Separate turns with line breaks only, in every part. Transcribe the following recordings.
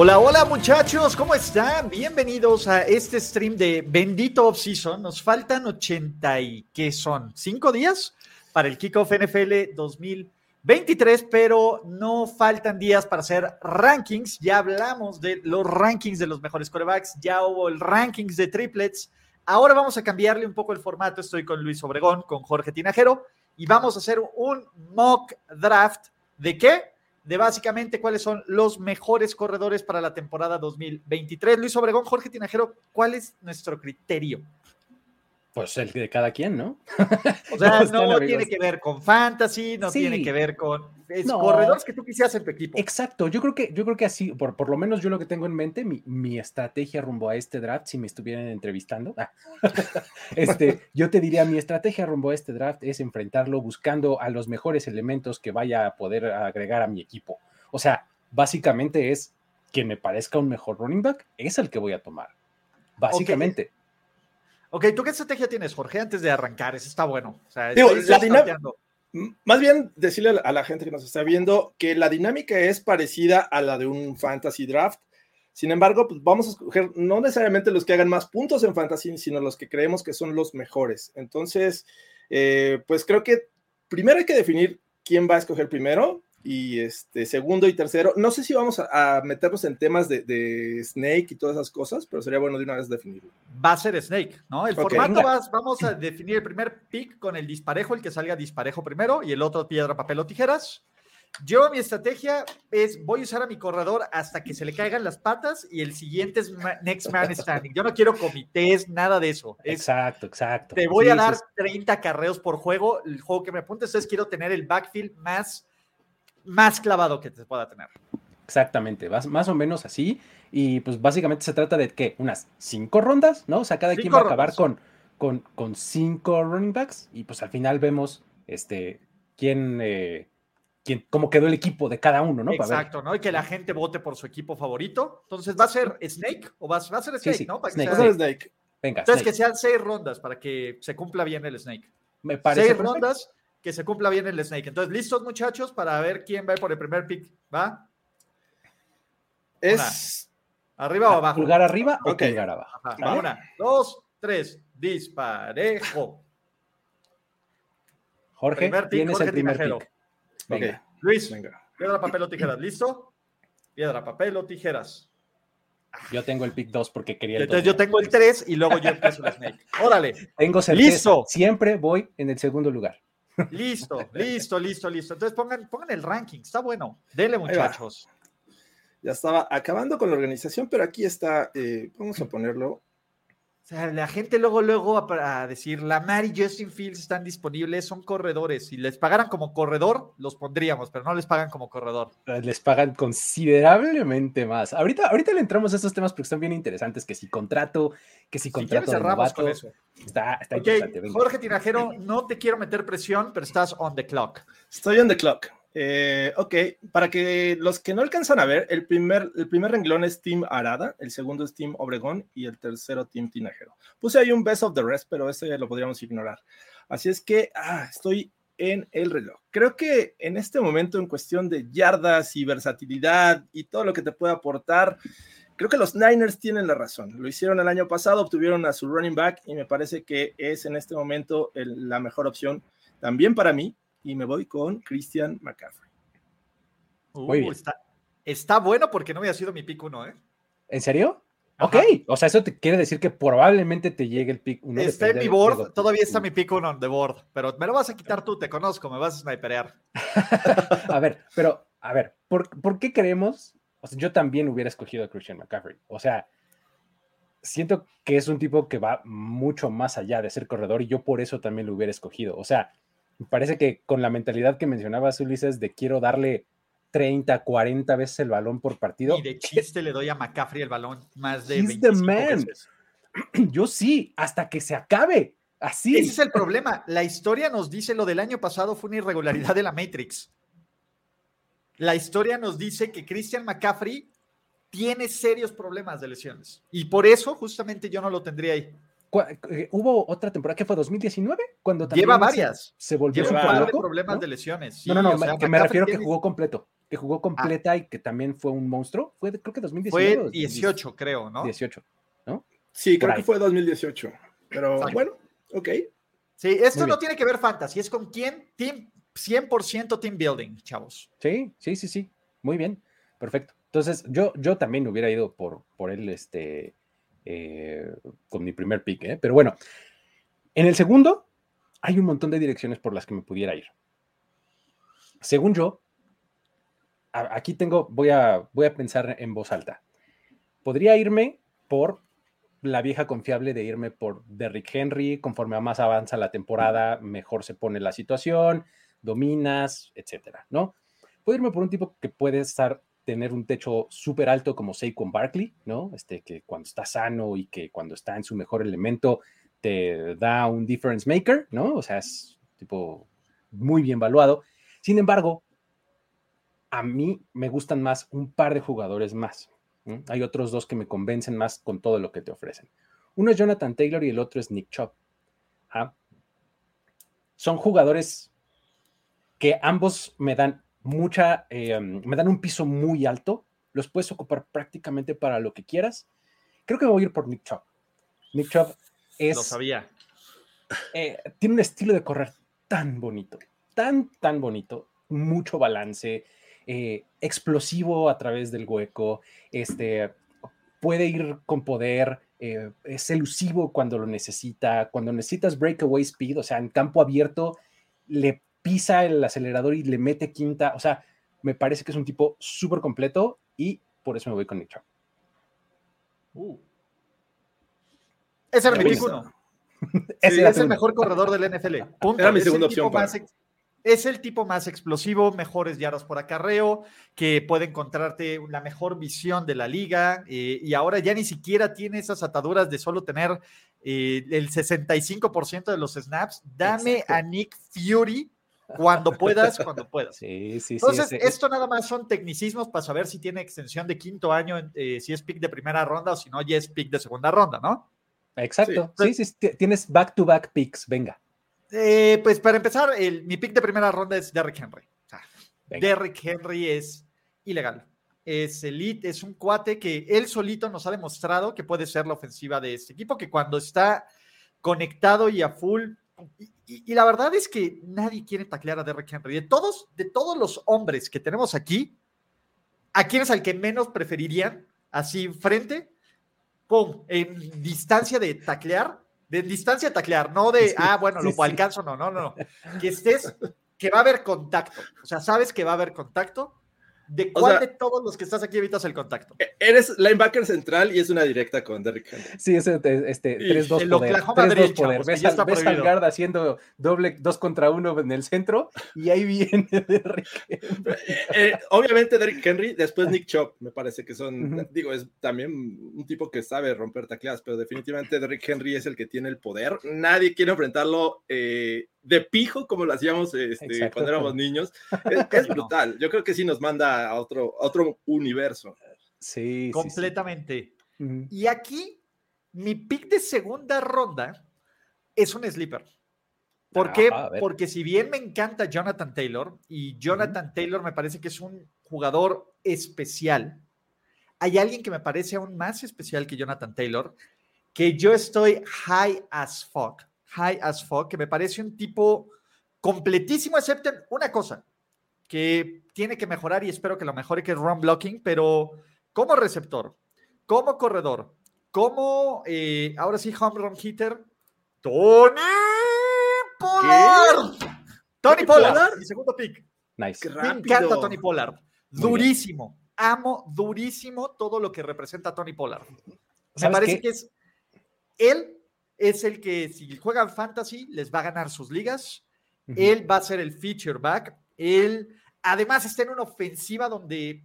Hola, hola muchachos, ¿cómo están? Bienvenidos a este stream de Bendito Off Season. Nos faltan 80 y ¿qué son? ¿Cinco días para el Kickoff NFL 2023? Pero no faltan días para hacer rankings. Ya hablamos de los rankings de los mejores corebacks, ya hubo el rankings de triplets. Ahora vamos a cambiarle un poco el formato. Estoy con Luis Obregón, con Jorge Tinajero y vamos a hacer un mock draft. ¿De qué? De básicamente cuáles son los mejores corredores para la temporada 2023. Luis Obregón, Jorge Tinajero, ¿cuál es nuestro criterio?
Pues el de cada quien, ¿no?
O sea, no tiene que ver con fantasy, no tiene que ver con corredores que tú quisieras en tu equipo.
Exacto, yo creo que, yo creo que así, por, por lo menos yo lo que tengo en mente, mi, estrategia rumbo a este draft, si me estuvieran entrevistando, ah, este, yo te diría, mi estrategia rumbo a este draft es enfrentarlo buscando a los mejores elementos que vaya a poder agregar a mi equipo. O sea, básicamente es quien me parezca un mejor running back, es el que voy a tomar. Básicamente.
Ok, ¿tú qué estrategia tienes, Jorge, antes de arrancar? Eso está bueno. O sea,
más bien decirle a la gente que nos está viendo que la dinámica es parecida a la de un fantasy draft. Sin embargo, pues vamos a escoger no necesariamente los que hagan más puntos en fantasy, sino los que creemos que son los mejores. Entonces, eh, pues creo que primero hay que definir quién va a escoger primero y este segundo y tercero. No sé si vamos a, meternos en temas de, Snake y todas esas cosas, pero sería bueno de una vez definirlo.
Va a ser Snake, ¿no? El formato va, vamos a definir el primer pick con el disparejo, el que salga disparejo primero, y el otro piedra, papel o tijeras. Yo mi estrategia es voy a usar a mi corredor hasta que se le caigan las patas y el siguiente es next man standing. Yo no quiero comités, nada de eso.
exacto, exacto.
Te voy a dar 30 carreos por juego. El juego que me apuntes es quiero tener el backfield más más clavado que te pueda tener.
Exactamente, más o menos así. Y pues básicamente se trata de que unas cinco rondas, ¿no? O sea, cada quien va a acabar con, con, con, cinco running backs y pues al final vemos este, quién, eh, quién, cómo quedó el equipo de cada uno, ¿no?
Exacto, ¿no? Y que la gente vote por su equipo favorito. Entonces, ¿va a ser Snake o va, a ser Snake, no?
Para Snake. Que Snake.
Venga. Entonces, que sean seis rondas para que se cumpla bien el Snake. Me parece. Seis rondas que se cumpla bien el Snake. Entonces, ¿listos, muchachos, para ver quién va por el primer pick? ¿Va?
Es.
¿Arriba o abajo?
¿Pulgar arriba o pulgar abajo?
Una, dos, tres. Disparejo.
Jorge, tienes el primer pick.
Venga. Luis, piedra, papel o tijeras. ¿Listo? Piedra, papel o tijeras.
Yo tengo el pick 2 porque quería
el Entonces yo tengo el 3 y luego yo empiezo el Snake. Órale.
Tengo certeza. Listo. Siempre voy en el segundo lugar.
Listo, listo, listo, listo. Entonces pongan, pongan el ranking, está bueno. Dele, muchachos.
Ya estaba acabando con la organización, pero aquí está, eh, vamos a ponerlo
sea, la gente luego, luego a, decir, la Mary Justin Fields están disponibles, son corredores. Si les pagaran como corredor, los pondríamos, pero no les pagan como corredor.
Eh, les pagan considerablemente más. Ahorita, ahorita le entramos a estos temas porque están bien interesantes, que si contrato, que si contrato
si cerramos con eso.
Está, está interesante.
Jorge Tinajero, no te quiero meter presión, pero estás on the clock.
Estoy on the clock. Eh, ok, para que los que no alcanzan a ver, el primer, el primer renglón es Team Arada, el segundo es Team Obregón y el tercero Team Tinajero. Puse ahí un best of the rest, pero ya lo podríamos ignorar. Así es que ah, estoy en el reloj. Creo que en este momento, en cuestión de yardas y versatilidad y todo lo que te puede aportar, creo que los Niners tienen la razón. Lo hicieron el año pasado, obtuvieron a su running back y me parece que es en este momento la mejor opción también para mí y me voy con Christian McCaffrey.
Uh, está, bueno porque no había sido mi pick uno, ¿eh?
¿En serio? Ok, o sea, eso te quiere decir que probablemente te llegue el pick 1.
Está en mi board, todavía está mi pick 1 de board, pero me lo vas a quitar tú, te conozco, me vas a sniperear.
a ver, pero, a ver, ¿por, qué creemos? O sea, yo también hubiera escogido a Christian McCaffrey. O sea, siento que es un tipo que va mucho más allá de ser corredor y yo por eso también lo hubiera escogido. O sea, me parece que con la mentalidad que mencionabas, Ulises, de quiero darle 30, 40 veces el balón por partido.
Y de chiste le doy a McCaffrey el balón más de He's the man. Veces.
Yo sí, hasta que se acabe. Así.
Ese es el problema. La historia nos dice lo del año pasado fue una irregularidad de la Matrix. La historia nos dice que Christian McCaffrey tiene serios problemas de lesiones. Y por eso justamente yo no lo tendría ahí.
Eh, hubo otra temporada que fue 2019 cuando
también lleva varias.
se, volvió
Lleva loco, problemas de lesiones
no no no que me refiero que jugó completo que jugó ah. completa y que también fue un monstruo. Fue creo que 2019
fue 18 creo no
18 no
sí creo que fue 2018 pero bueno ok.
Sí esto no tiene que ver fantasy es con quién team 100% team building chavos.
Sí sí sí sí muy bien perfecto. Entonces yo yo también hubiera ido por por él este eh, con mi primer pick, ¿eh? pero bueno, en el segundo hay un montón de direcciones por las que me pudiera ir. Según yo, aquí tengo, voy a, voy a pensar en voz alta. Podría irme por la vieja confiable de irme por Derrick Henry, conforme más avanza la temporada, mejor se pone la situación, dominas, etcétera, ¿no? Puedo irme por un tipo que puede estar tener un techo súper alto como Saquon Barkley, ¿no? Este, que cuando está sano y que cuando está en su mejor elemento te da un difference maker, ¿no? O sea, es tipo muy bien valuado. Sin embargo, a mí me gustan más un par de jugadores más. Hay otros dos que me convencen más con todo lo que te ofrecen. Uno es Jonathan Taylor y el otro es Nick Chubb. ¿ah? Son jugadores que ambos me dan mucha, eh, me dan un piso muy alto, los puedes ocupar prácticamente para lo que quieras. Creo que voy a ir por Nick Chubb. Nick Chubb es...
Lo sabía.
Eh, tiene un estilo de correr tan bonito, tan, tan bonito, mucho balance, eh, explosivo a través del hueco, este, puede ir con poder, es elusivo cuando lo necesita, cuando necesitas breakaway speed, o sea, en campo abierto, le pisa el acelerador y le mete quinta. O sea, me parece que es un tipo súper completo y por eso me voy con Nick Chubb.
Uh. Ese era mi uno. es el mejor corredor del NFL.
Era mi segunda opción.
es el tipo más explosivo, mejores yardas por acarreo, que puede encontrarte la mejor visión de la liga eh, y ahora ya ni siquiera tiene esas ataduras de solo tener eh, el 65% de los snaps. Dame a Nick Fury cuando puedas, cuando puedas.
Sí, sí,
Entonces, esto nada más son tecnicismos para saber si tiene extensión de quinto año, eh, si es pick de primera ronda o si no, ya es pick de segunda ronda, ¿no?
Exacto. Sí, sí, tienes back-to-back picks, venga.
Eh, pues para empezar, el, mi pick de primera ronda es Derrick Henry. Derrick Henry es ilegal. Es elite, es un cuate que él solito nos ha demostrado que puede ser la ofensiva de este equipo, que cuando está conectado y a full y, la verdad es que nadie quiere taclear a Derrick Henry. De todos, de todos los hombres que tenemos aquí, ¿a quién es al que menos preferirían así frente? ¡Pum! En distancia de taclear, de distancia de taclear, no de, ah, bueno, lo alcanzo, no, no, no. Que estés, que va a haber contacto. O sea, sabes que va a haber contacto ¿De cuál de todos los que estás aquí evitas el contacto?
E-, eres linebacker central y es una directa con Derrick Henry.
Sí, es este, este 3-2 poder. 3-2 poder. Ves, al, ves al guard haciendo doble 2 contra 1 en el centro y ahí viene Derrick Henry.
Eh, eh, obviamente Derrick Henry, después Nick Chop, me parece que son, digo, es también un tipo que sabe romper tacleadas, pero definitivamente Derrick Henry es el que tiene el poder. Nadie quiere enfrentarlo eh, de pijo como lo hacíamos este, cuando éramos niños. Es, brutal. Yo creo que sí nos manda a otro, otro universo.
Sí,
completamente. Y aquí, mi pick de segunda ronda es un sleeper. ¿Por qué? Porque si bien me encanta Jonathan Taylor, y Jonathan Taylor me parece que es un jugador especial, hay alguien que me parece aún más especial que Jonathan Taylor, que yo estoy high as fuck high as fuck, que me parece un tipo completísimo, excepto una cosa que tiene que mejorar y espero que lo mejore, que es run blocking, pero como receptor, como corredor, como eh, ahora sí home run hitter, Tony Pollard. Tony Pollard, mi segundo pick.
Nice.
Me encanta Tony Pollard. durísimo. Amo durísimo todo lo que representa Tony Pollard. Me parece que es él es el que si juegan fantasy les va a ganar sus ligas. Él va a ser el feature back. Él además está en una ofensiva donde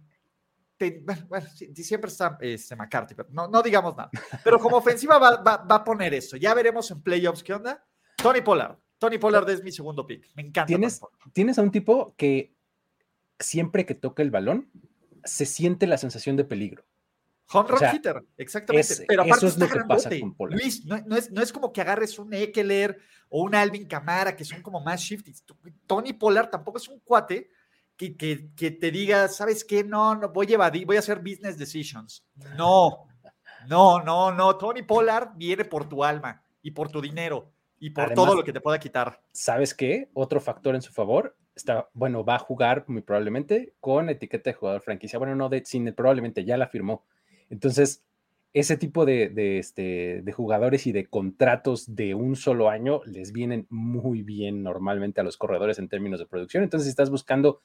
bueno, siempre está este, McCarthy, pero no, digamos nada. Pero como ofensiva va, a poner eso. Ya veremos en playoffs qué onda. Tony Pollard. Tony Pollard es mi segundo pick. Me encanta.
Tienes, tienes a un tipo que siempre que toca el balón se siente la sensación de peligro.
Home run hitter, exactamente. Pero aparte eso es lo que pasa con Pollard. Luis, no, es, no, es, como que agarres un Eckler o un Alvin Camara, que son como más shifty. Tony Pollard tampoco es un cuate que, que, te diga, ¿sabes qué? No, no, voy a evadir, voy a hacer business decisions. No, no, no, no. Tony Pollard viene por tu alma y por tu dinero y por todo lo que te pueda quitar.
¿Sabes qué? Otro factor en su favor está, bueno, va a jugar muy probablemente con etiqueta de jugador franquicia. Bueno, no, de, sin probablemente ya la firmó. Entonces, ese tipo de, de, este, de jugadores y de contratos de un solo año les vienen muy bien normalmente a los corredores en términos de producción. Entonces, si estás buscando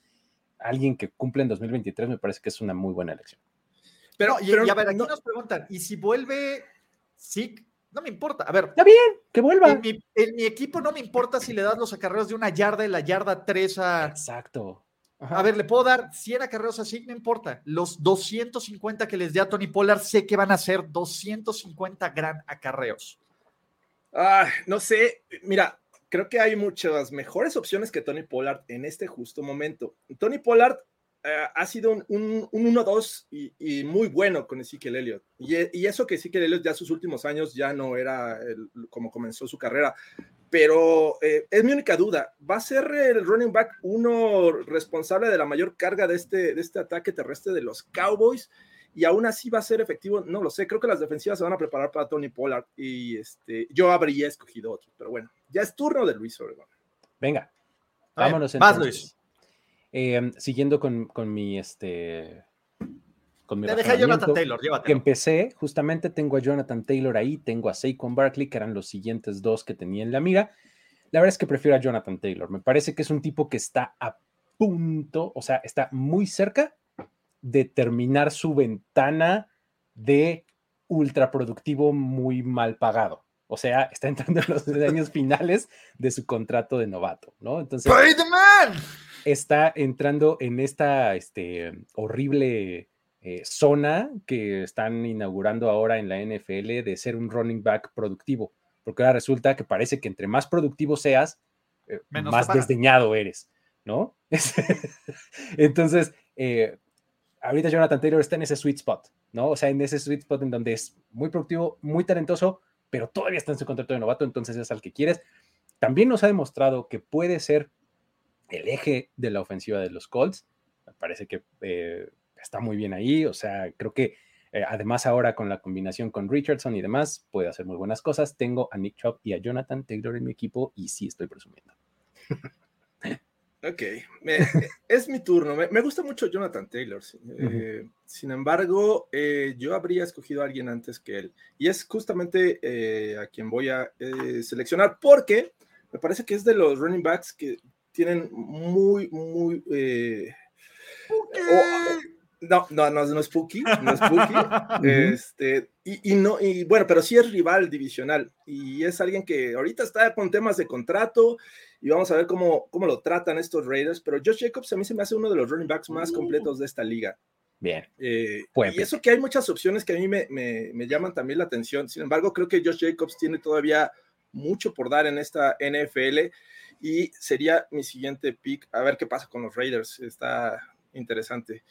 alguien que cumple en 2023, me parece que es una muy buena elección.
Pero, y, a ver, aquí nos preguntan, ¿y si vuelve sí No me importa. A ver.
Está bien, que vuelva.
En mi, equipo no me importa si le das los acarreos de una yarda y la yarda 3 a.
Exacto.
A ver, le puedo dar 100 acarreos así, no importa. Los 250 que les dé a Tony Pollard, sé que van a ser 250 gran acarreos.
Ah, no sé. Mira, creo que hay muchas mejores opciones que Tony Pollard en este justo momento. Tony Pollard eh, ha sido un 1-2 y, muy bueno con Ezekiel Elliott. Y, eso que Ezekiel Elliott ya sus últimos años ya no era como comenzó su carrera. Pero eh, es mi única duda. ¿Va a ser el running back uno responsable de la mayor carga de este, de este ataque terrestre de los Cowboys? y aún así va a ser efectivo, no lo sé, creo que las defensivas se van a preparar para Tony Pollard y este, yo habría escogido otro, pero bueno, ya es turno de Luis Obregón.
Venga, vámonos entonces. Más Luis. Em, siguiendo con, con, mi este
con mi Te dejé Jonathan Taylor, llévatelo.
Que empecé, justamente tengo a Jonathan Taylor ahí, tengo a Saquon Barkley, que eran los siguientes dos que tenía en la mira. La verdad es que prefiero a Jonathan Taylor. Me parece que es un tipo que está a punto, o sea, está muy cerca de terminar su ventana de ultraproductivo muy mal pagado. O sea, está entrando en los años finales de su contrato de novato, ¿no? Entonces, está entrando en esta este, horrible eh, zona que están inaugurando ahora en la NFL de ser un running back productivo, porque ahora resulta que parece que entre más productivo seas, eh, más desdeñado eres, ¿no? Entonces, eh, ahorita Jonathan Taylor está en ese sweet spot, ¿no? O sea, en ese sweet spot en donde es muy productivo, muy talentoso, pero todavía está en su contrato de novato, entonces es al que quieres. También nos ha demostrado que puede ser el eje de la ofensiva de los Colts. Me parece que eh, está muy bien ahí, o sea, creo que eh, además ahora con la combinación con Richardson y demás, puede hacer muy buenas cosas. Tengo a Nick Chubb y a Jonathan Taylor en mi equipo y sí estoy presumiendo.
Ok, es mi turno. Me, gusta mucho Jonathan Taylor. Eh, sin embargo, eh, yo habría escogido a alguien antes que él. Y es justamente eh, a quien voy a seleccionar porque me parece que es de los running backs que tienen muy, muy... No, no, no, no es Spooky, no es Spooky. este, y, y, no, y bueno, pero sí es rival divisional y es alguien que ahorita está con temas de contrato y vamos a ver cómo, cómo lo tratan estos Raiders. Pero Josh Jacobs a mí se me hace uno de los running backs más completos de esta liga.
Bien.
Eh, y eso que hay muchas opciones que a mí me, me, me, llaman también la atención. Sin embargo, creo que Josh Jacobs tiene todavía mucho por dar en esta NFL y sería mi siguiente pick. A ver qué pasa con los Raiders. Está interesante.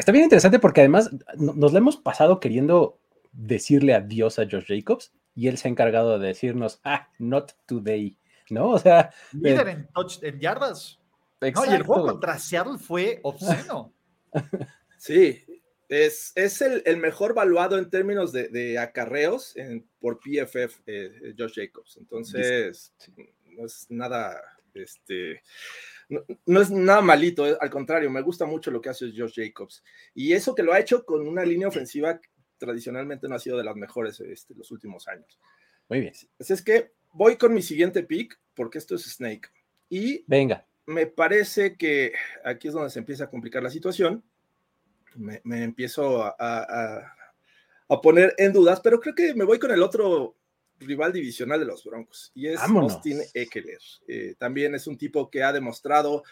Está bien interesante porque además nos lo hemos pasado queriendo decirle adiós a Josh Jacobs y él se ha encargado de decirnos, ah, not today, ¿no? O sea...
Líder en, en yardas. No, y el juego contra Seattle fue obsceno.
sí, es, es el, el, mejor valuado en términos de, de acarreos en, por PFF, eh, Josh Jacobs. Entonces, no es nada, este, no, es nada malito, eh, al contrario, me gusta mucho lo que hace Josh Jacobs. Y eso que lo ha hecho con una línea ofensiva que tradicionalmente no ha sido de las mejores este, los últimos años.
Muy bien.
Así es que voy con mi siguiente pick, porque esto es Snake. Y
venga.
Me parece que aquí es donde se empieza a complicar la situación. Me, empiezo a, a, poner en dudas, pero creo que me voy con el otro rival divisional de los Broncos y es Austin Eckler. Eh, también es un tipo que ha demostrado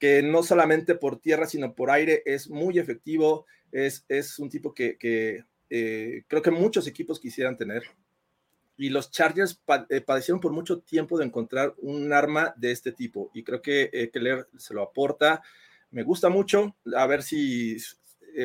que no solamente por tierra, sino por aire es muy efectivo. Es, es un tipo que, que eh, creo que muchos equipos quisieran tener. Y los Chargers eh, padecieron por mucho tiempo de encontrar un arma de este tipo. Y creo que eh, Keller se lo aporta. Me gusta mucho. A ver si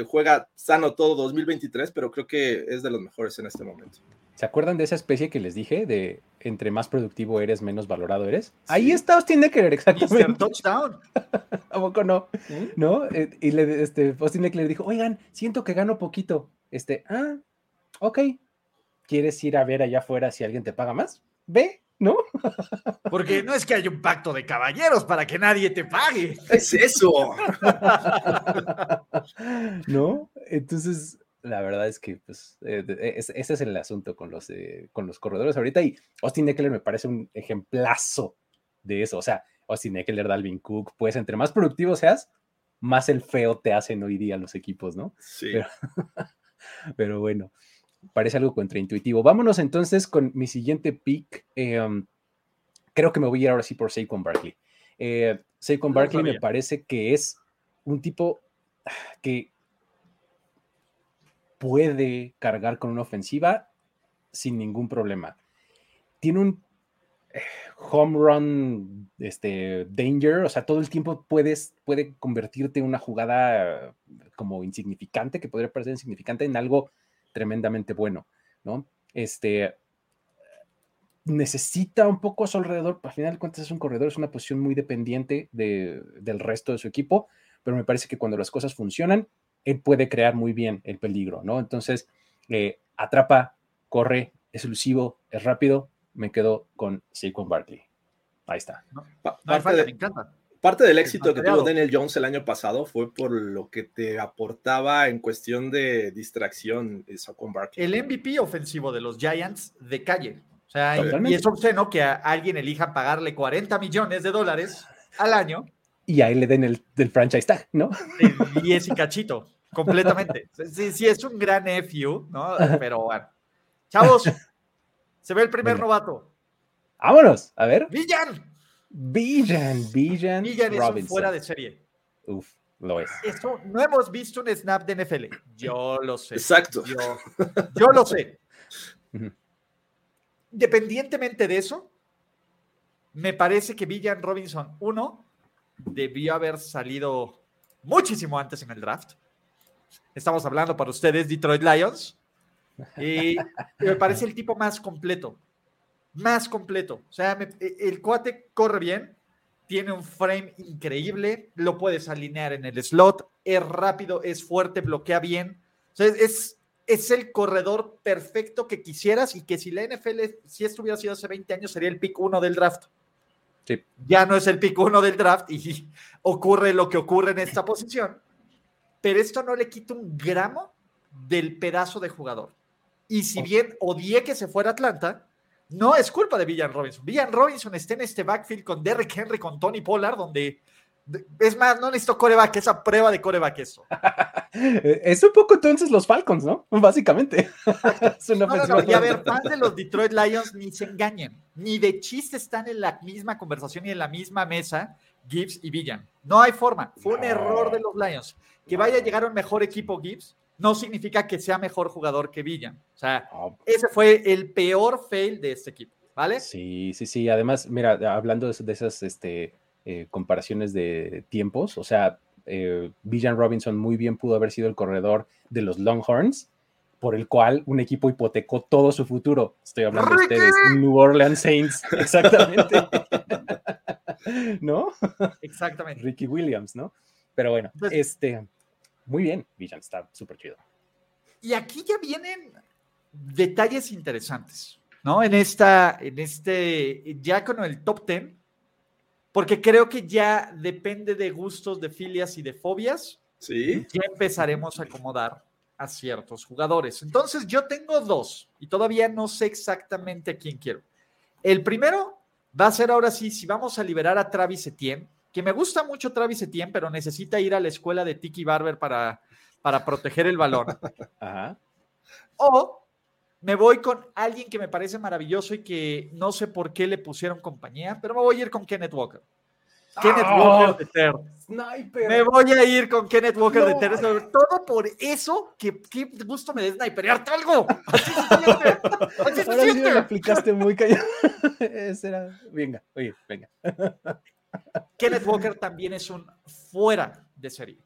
juega sano todo 2023, pero creo que es de los mejores en este momento.
¿Se acuerdan de esa especie que les dije de entre más productivo eres, menos valorado eres? Ahí está Austin Eckler, exactamente.
touchdown.
¿A poco no? ¿No? Eh, y le, este, Austin Eckler dijo, oigan, siento que gano poquito. Este, ah, ok. ¿Quieres ir a ver allá afuera si alguien te paga más? Ve, ¿no?
Porque no es que haya un pacto de caballeros para que nadie te pague.
Es eso.
¿No? Entonces, la verdad es que pues, eh, ese es el asunto con los, eh, con los corredores ahorita y Austin Eckler me parece un ejemplazo de eso. O sea, Austin Eckler, Dalvin Cook, pues entre más productivo seas, más el feo te hacen hoy día los equipos, ¿no?
Sí.
Pero, bueno, parece algo contraintuitivo. Vámonos entonces con mi siguiente pick. Em, creo que me voy a ir ahora sí por Saquon Barkley. Eh, Saquon Barkley me parece que es un tipo que puede cargar con una ofensiva sin ningún problema. Tiene un eh, home run este, danger, o sea, todo el tiempo puedes, puede convertirte en una jugada como insignificante, que podría parecer insignificante, en algo tremendamente bueno, ¿no? Este, necesita un poco a su alrededor, al final de cuentas es un corredor, es una posición muy dependiente del resto de su equipo, pero me parece que cuando las cosas funcionan, él puede crear muy bien el peligro, ¿no? Entonces, eh, atrapa, corre, es elusivo, es rápido. Me quedo con Saquon Barkley. Ahí está.
parte, del éxito que tuvo Daniel Jones el año pasado fue por lo que te aportaba en cuestión de distracción Saquon Barkley.
El MVP ofensivo de los Giants de calle. O sea, y, es obsceno que a alguien elija pagarle 40 millones de dólares al año.
Y ahí le den el del franchise tag, ¿no?
Y ese cachito. Completamente. Sí, sí, es un gran FU, ¿no? Pero bueno. Chavos, se ve el primer novato.
Vámonos, a ver.
Villan.
Villan, Villan.
Villan es un fuera de serie.
Uf, lo es.
Eso, no hemos visto un snap de NFL. Yo lo sé.
Exacto.
Yo, lo sé. Independientemente de eso, me parece que Villan Robinson, uno, debió haber salido muchísimo antes en el draft. Estamos hablando para ustedes, Detroit Lions. Y me parece el tipo más completo. Más completo. O sea, e, el cuate corre bien, tiene un frame increíble, lo puedes alinear en el slot, es rápido, es fuerte, bloquea bien. O sea, es, es el corredor perfecto que quisieras y que si la NFL, si esto hubiera sido hace 20 años, sería el pick 1 del draft.
Sí.
Ya no es el pick 1 del draft y ocurre lo que ocurre en esta posición pero esto no le quita un gramo del pedazo de jugador. Y si bien odié que se fuera Atlanta, no es culpa de Villan Robinson. Villan Robinson está en este backfield con Derrick Henry, con Tony Pollard, donde es más, no necesito coreback, esa prueba de coreback eso.
es un poco entonces los Falcons, ¿no? Básicamente.
y a ver, fans de los Detroit Lions ni se engañen, ni de chiste están en la misma conversación y en la misma mesa Gibbs y Villan. No hay forma, fue un error de los Lions que vaya a llegar un mejor equipo Gibbs no significa que sea mejor jugador que Villan. O sea, ese fue el peor fail de este equipo, ¿vale?
Sí, sí, sí. Además, mira, hablando de, esas este, eh, comparaciones de tiempos, o sea, eh, Villan Robinson muy bien pudo haber sido el corredor de los Longhorns, por el cual un equipo hipotecó todo su futuro. Estoy hablando de ustedes, New Orleans Saints, exactamente. ¿No?
Exactamente.
Ricky Williams, ¿no? Pero bueno, este muy bien, Villan, está súper chido.
Y aquí ya vienen detalles interesantes, ¿no? En esta, en este, ya con el top 10, porque creo que ya depende de gustos, de filias y de fobias.
Sí.
Ya empezaremos a acomodar a ciertos jugadores. Entonces yo tengo dos y todavía no sé exactamente a quién quiero. El primero va a ser ahora sí, si vamos a liberar a Travis Etienne, que me gusta mucho Travis Etienne, pero necesita ir a la escuela de Tiki Barber para, para proteger el balón. O me voy con alguien que me parece maravilloso y que no sé por qué le pusieron compañía, pero me voy a ir con Kenneth Walker. Kenneth Walker de Ter. Me voy a ir con Kenneth Walker de Ter, sobre todo por eso, que qué gusto me de sniperearte algo. Así se siente. Así se
Ahora sí me lo aplicaste muy callado. Era... Venga, oye, venga.
Kenneth Walker también es un fuera de serie.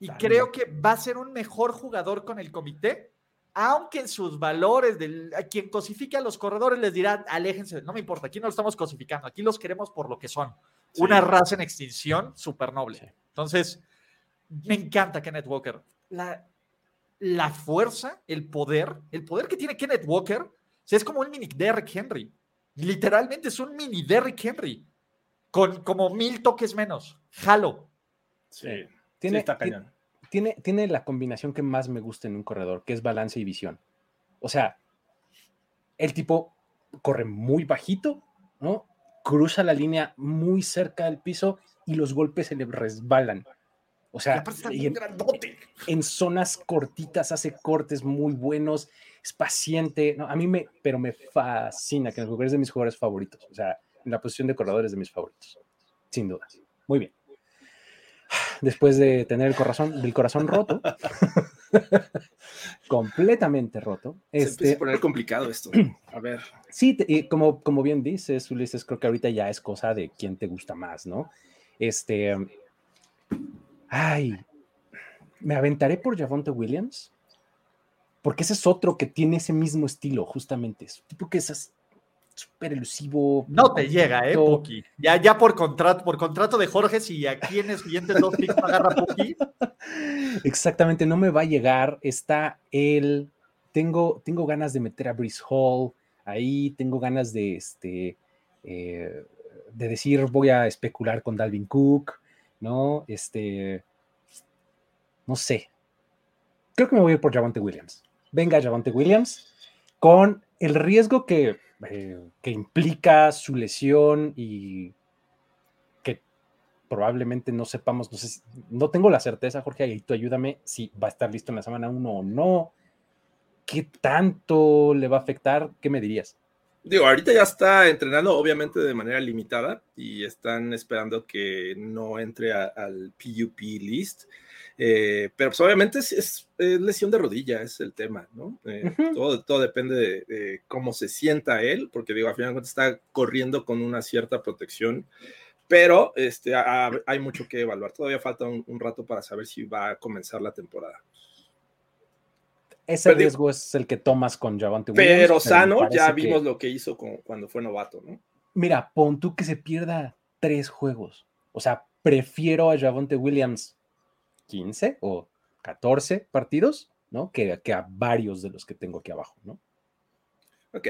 Y creo que va a ser un mejor jugador con el comité, aunque en sus valores, del, a quien cosifique a los corredores les dirá, aléjense, no me importa, aquí no lo estamos cosificando, aquí los queremos por lo que son. Una raza en extinción súper noble. Entonces, me encanta Kenneth Walker. La, la fuerza, el poder, el poder que tiene Kenneth Walker, es como un mini Derrick Henry. Literalmente es un mini Derrick Henry con como mil toques menos. Jalo.
Sí, tiene,
Tiene, tiene la combinación que más me gusta en un corredor, que es balance y visión. O sea, el tipo corre muy bajito, ¿no? Cruza la línea muy cerca del piso y los golpes se le resbalan. O sea, en, en, zonas cortitas hace cortes muy buenos, es paciente. No, a mí me, pero me fascina que es de mis jugadores favoritos. O sea, en la posición de corredores de mis favoritos, sin duda. Muy bien. Después de tener el corazón, del corazón roto, completamente roto.
Se este, a poner complicado esto. A ver.
Sí, como, como bien dices, Ulises, creo que ahorita ya es cosa de quién te gusta más, ¿no? Este. Ay, me aventaré por Javonte Williams, porque ese es otro que tiene ese mismo estilo, justamente. Es tipo que esas súper elusivo.
No te llega, ¿eh, Puki? Ya, ya por contrato, por contrato de Jorge, si aquí en el siguiente dos picks agarra Puki.
Exactamente, no me va a llegar. Está él. Tengo, tengo ganas de meter a Brice Hall ahí, tengo ganas de este. Eh, de decir voy a especular con Dalvin Cook, ¿no? Este. No sé. Creo que me voy a ir por Javante Williams. Venga, Javante Williams, con el riesgo que eh, que implica su lesión y que probablemente no sepamos, no sé, no tengo la certeza, Jorge, y tú ayúdame si va a estar listo en la semana 1 o no. ¿Qué tanto le va a afectar? ¿Qué me dirías?
Digo, ahorita ya está entrenando, obviamente de manera limitada, y están esperando que no entre al PUP list. Eh, pero pues, obviamente es, lesión de rodilla, es el tema, ¿no? Eh, todo, todo depende de, cómo se sienta él, porque digo, al final está corriendo con una cierta protección, pero este, hay mucho que evaluar. Todavía falta un, rato para saber si va a comenzar la temporada.
Ese riesgo es el que tomas con Javante
Williams. Pero sano, ya vimos lo que hizo cuando fue novato, ¿no?
Mira, pon tú que se pierda tres juegos. O sea, prefiero a Javante Williams 15 o 14 partidos, ¿no? Que, que a varios de los que tengo aquí abajo, ¿no?
Ok,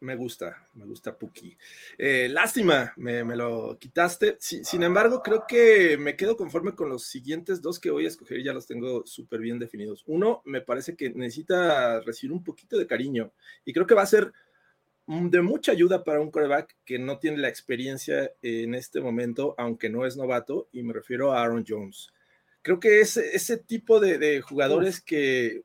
me, gusta, me gusta Puki. Eh, lástima, me, lo quitaste. sin embargo, creo que me quedo conforme con los siguientes dos que voy a escoger, ya los tengo súper bien definidos. Uno, me parece que necesita recibir un poquito de cariño y creo que va a ser de mucha ayuda para un coreback que no tiene la experiencia en este momento, aunque no es novato, y me refiero a Aaron Jones creo que es ese tipo de, jugadores que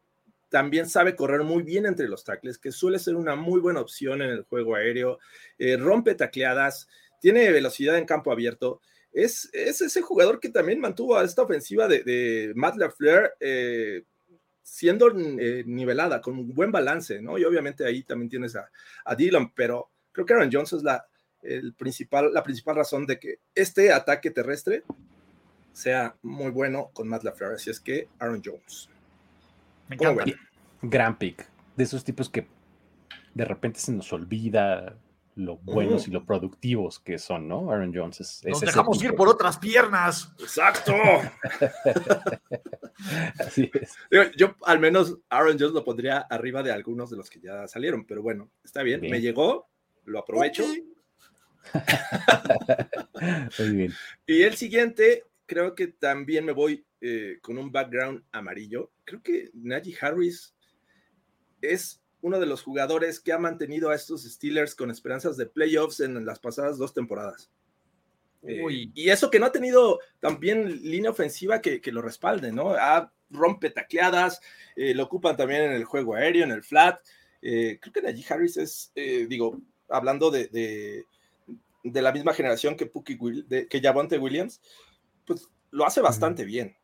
también sabe correr muy bien entre los tackles, que suele ser una muy buena opción en el juego aéreo, eh, rompe tacleadas, tiene velocidad en campo abierto. Es, ese jugador que también mantuvo a esta ofensiva de, Matt LaFleur eh, siendo eh, nivelada, con un buen balance, ¿no? Y obviamente ahí también tienes a, a Dylan, pero creo que Aaron Jones es la, el principal, la principal razón de que este ataque terrestre sea muy bueno con Matt LaFleur. Así es que Aaron Jones.
Me encanta. Gran pick. De esos tipos que de repente se nos olvida lo buenos y lo productivos que son, ¿no? Aaron Jones es.
Nos dejamos ir por otras piernas.
Exacto. Así es. Yo, al menos Aaron Jones lo pondría arriba de algunos de los que ya salieron, pero bueno, está bien. Me llegó, lo aprovecho. Muy bien. Y el siguiente creo que también me voy eh, con un background amarillo. Creo que Najee Harris es uno de los jugadores que ha mantenido a estos Steelers con esperanzas de playoffs en las pasadas dos temporadas. Eh, y eso que no ha tenido también línea ofensiva que, lo respalde, ¿no? Ha rompe tacleadas, eh, lo ocupan también en el juego aéreo, en el flat. creo que Najee Harris es, digo, hablando de, de la misma generación que Puki que Javonte Williams, pues lo hace bastante bien.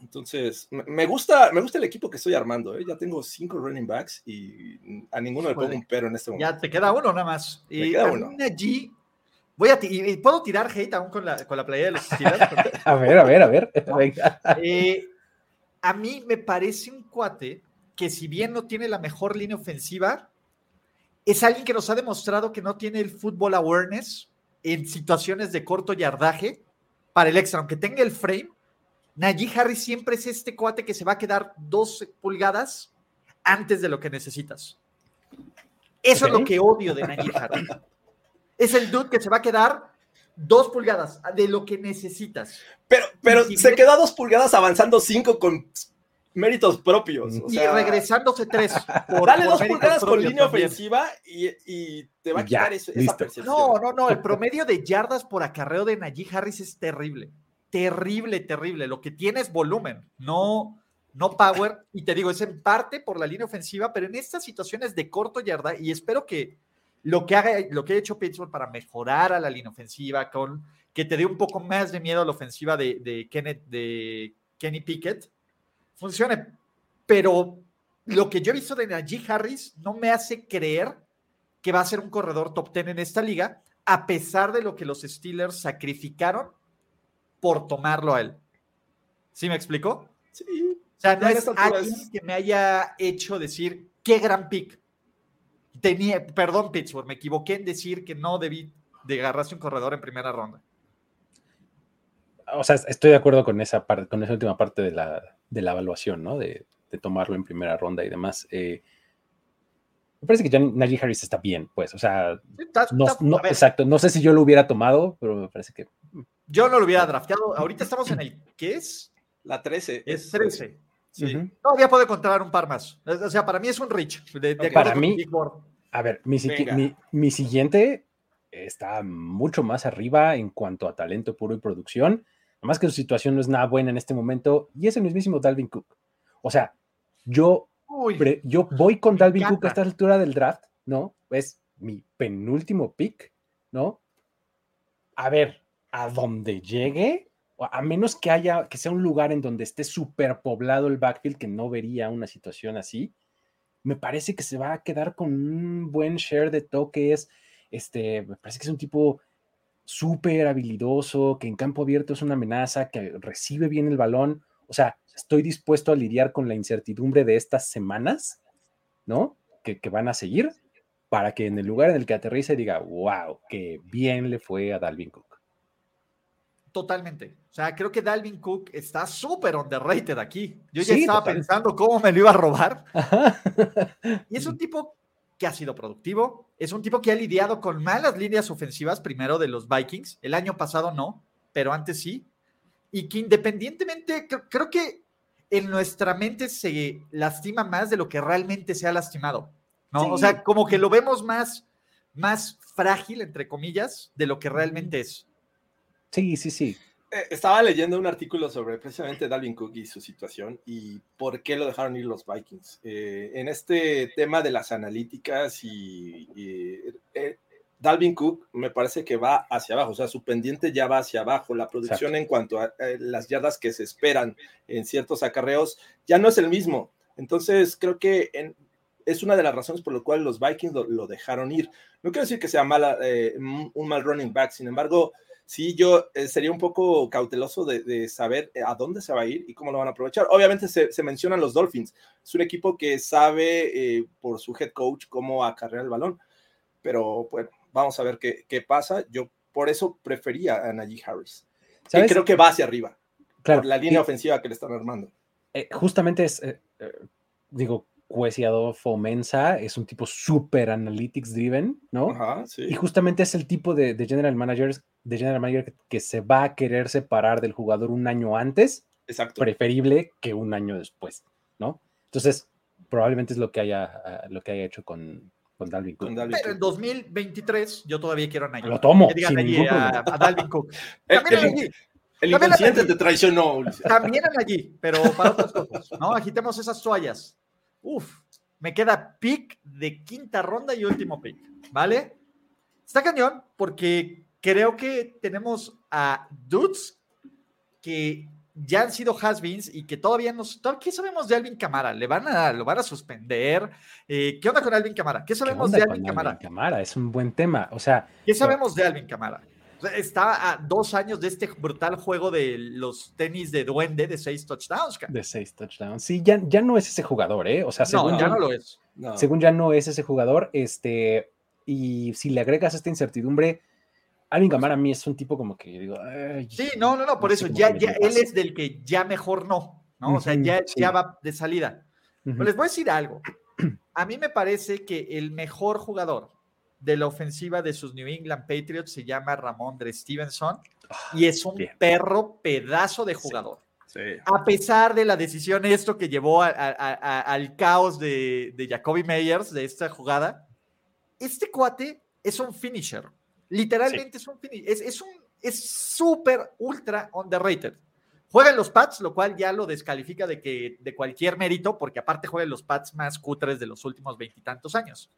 Entonces, me gusta, me gusta el equipo que estoy armando. ¿eh? Ya tengo cinco running backs y a ninguno le pongo un pero en este momento.
Ya te queda uno nada más. y queda uno. allí. Voy a y puedo tirar hate aún con la, con la playa de los
a ver, a ver, a ver.
Eh, a mí me parece un cuate que si bien no tiene la mejor línea ofensiva, es alguien que nos ha demostrado que no tiene el fútbol awareness en situaciones de corto yardaje para el extra, aunque tenga el frame. Najee Harris siempre es este cuate que se va a quedar dos pulgadas antes de lo que necesitas. Eso es lo que odio de Najee Harris. Es el dude que se va a quedar dos pulgadas de lo que necesitas.
Pero, pero se queda dos pulgadas avanzando cinco con méritos propios.
y regresándose tres.
dale dos pulgadas con línea ofensiva y, te va a quitar esa percepción.
No, no, no. El promedio de yardas por acarreo de Najee Harris es terrible. Terrible, terrible. Lo que tiene es volumen, no, no power. Y te digo, es en parte por la línea ofensiva, pero en estas situaciones de corto yarda, y espero que lo que haga, lo que ha hecho Pittsburgh para mejorar a la línea ofensiva, con que te dé un poco más de miedo a la ofensiva de, de, Kenneth, de Kenny Pickett, funcione. Pero lo que yo he visto de Najee Harris no me hace creer que va a ser un corredor top 10 en esta liga, a pesar de lo que los Steelers sacrificaron por tomarlo a él. ¿Sí me explico?
Sí.
O sea, no es alguien que me haya hecho decir qué gran pick. Tenía, perdón, Pittsburgh, me equivoqué en decir que no debí de agarrarse un corredor en primera ronda.
O sea, estoy de acuerdo con esa parte, con esa última parte de la, de la evaluación, ¿no? De, tomarlo en primera ronda y demás. Eh, me parece que ya Najee Harris está bien, pues, o sea, no, exacto, no sé si yo lo hubiera tomado, pero me parece que...
Yo no lo hubiera drafteado, ahorita estamos en el, ¿qué es?
La 13.
Es 13. Sí. Todavía puedo encontrar un par más. O sea, para mí es un rich.
para mí, a ver, mi, mi, siguiente está mucho más arriba en cuanto a talento puro y producción más que su situación no es nada buena en este momento, y es el mismísimo Dalvin Cook. O sea, yo, yo voy con Dalvin Cook a esta altura del draft, ¿no? Es mi penúltimo pick, ¿no? A ver, a donde llegue, a menos que haya, que sea un lugar en donde esté superpoblado el backfield, que no vería una situación así, me parece que se va a quedar con un buen share de toques. Este, me parece que es un tipo súper habilidoso, que en campo abierto es una amenaza, que recibe bien el balón. O sea, estoy dispuesto a lidiar con la incertidumbre de estas semanas, ¿no? Que, van a seguir, para que en el lugar en el que aterrice diga, wow, qué bien le fue a Dalvin Cook.
Totalmente. O sea, creo que Dalvin Cook está súper underrated aquí. Yo ya estaba pensando cómo me lo iba a robar. y es un tipo que ha sido productivo. Es un tipo que ha lidiado con malas líneas ofensivas, primero de los Vikings. El año pasado no, pero antes sí. Y que independientemente, creo, que en nuestra mente se lastima más de lo que realmente se ha lastimado. ¿no? O sea, como que lo vemos más, más frágil, entre comillas, de lo que realmente es.
Sí, sí, sí.
Eh, estaba leyendo un artículo sobre precisamente Dalvin Cook y su situación y por qué lo dejaron ir los Vikings. Eh, en este tema de las analíticas y, eh, Dalvin Cook me parece que va hacia abajo, o sea, su pendiente ya va hacia abajo. La producción en cuanto a las yardas que se esperan en ciertos acarreos ya no es el mismo. Entonces, creo que es una de las razones por las cuales los Vikings lo, dejaron ir. No quiero decir que sea mala, un mal running back, sin embargo, sí, yo eh, sería un poco cauteloso de, saber eh, a dónde se va a ir y cómo lo van a aprovechar. Obviamente se, mencionan los Dolphins. Es un equipo que sabe eh, por su head coach cómo acarrear el balón. Pero bueno, vamos a ver qué, pasa. Yo por eso prefería a Najee Harris. Y creo que va hacia arriba. Claro, por la línea ofensiva que le están armando.
justamente es, digo, Cuesiado Fomensa es un tipo súper analytics driven, ¿no? Ajá, sí. Y justamente es el tipo de, general managers, de general manager que, se va a querer separar del jugador un año antes,
Exacto.
preferible que un año después, ¿no? Entonces, probablemente es lo que haya, ah, lo que haya hecho con, con Dalvin Cook.
Pero en 2023 yo todavía quiero a Najee.
Lo tomo.
a, Dalvin Cook.
el, el, inconsciente te traicionó.
También a allí, pero para otras cosas, ¿no? Agitemos esas toallas. Uf, me queda pick de quinta ronda y último pick, ¿vale? Está cañón porque creo que tenemos a dudes que ya han sido has-beens y que todavía no... ¿Qué sabemos de Alvin Camara? ¿Le van a, ¿Lo van a suspender? Eh, ¿Qué onda con Alvin Camara? ¿Qué sabemos de Alvin Camara? Alvin
Camara? Es un buen tema. O sea...
¿Qué sabemos de Alvin Camara? Está a dos años de este brutal juego de los tenis de duende de seis touchdowns.
De seis touchdowns. Sí, ya, ya no es ese jugador, ¿eh? O sea, según
no, ya no lo es.
Según ya no es ese jugador, este, y si le agregas esta incertidumbre, Alvin Camara a mí es un tipo como que digo,
sí, no, no, no, por eso ya, ya él es del que ya mejor no, ¿no? O sea, ya, ya va de salida. les voy a decir algo. A mí me parece que el mejor jugador de la ofensiva de sus New England Patriots se llama Ramón de Stevenson y es un perro pedazo de jugador. A pesar de la decisión esto que llevó al caos de, de Jacoby Meyers de esta jugada, este cuate es un finisher. Literalmente es un finisher. Es, un es súper ultra underrated. Juega en los Pats, lo cual ya lo descalifica de, que, de cualquier mérito, porque aparte juega en los Pats más cutres de los últimos veintitantos años.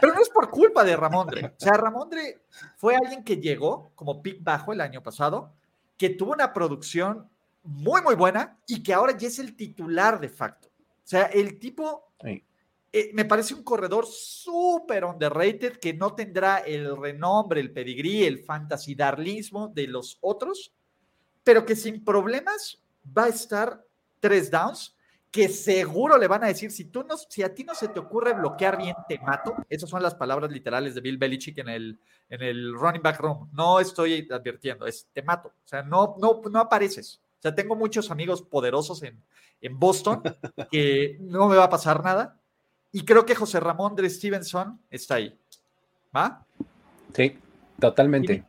Pero no es por culpa de Ramondre. O sea, Ramondre fue alguien que llegó como pick bajo el año pasado, que tuvo una producción muy, muy buena y que ahora ya es el titular de facto. O sea, el tipo eh, me parece un corredor súper underrated que no tendrá el renombre, el pedigrí, el fantasy darlismo de los otros, pero que sin problemas va a estar tres downs, que seguro le van a decir, si, tú no, si a ti no se te ocurre bloquear bien, te mato. Esas son las palabras literales de Bill Belichick en el, en el running back room. No estoy advirtiendo, es te mato. O sea, no, no, no apareces. O sea, tengo muchos amigos poderosos en, en Boston que no me va a pasar nada. Y creo que José Ramón de Stevenson está ahí. ¿Va?
Sí, totalmente.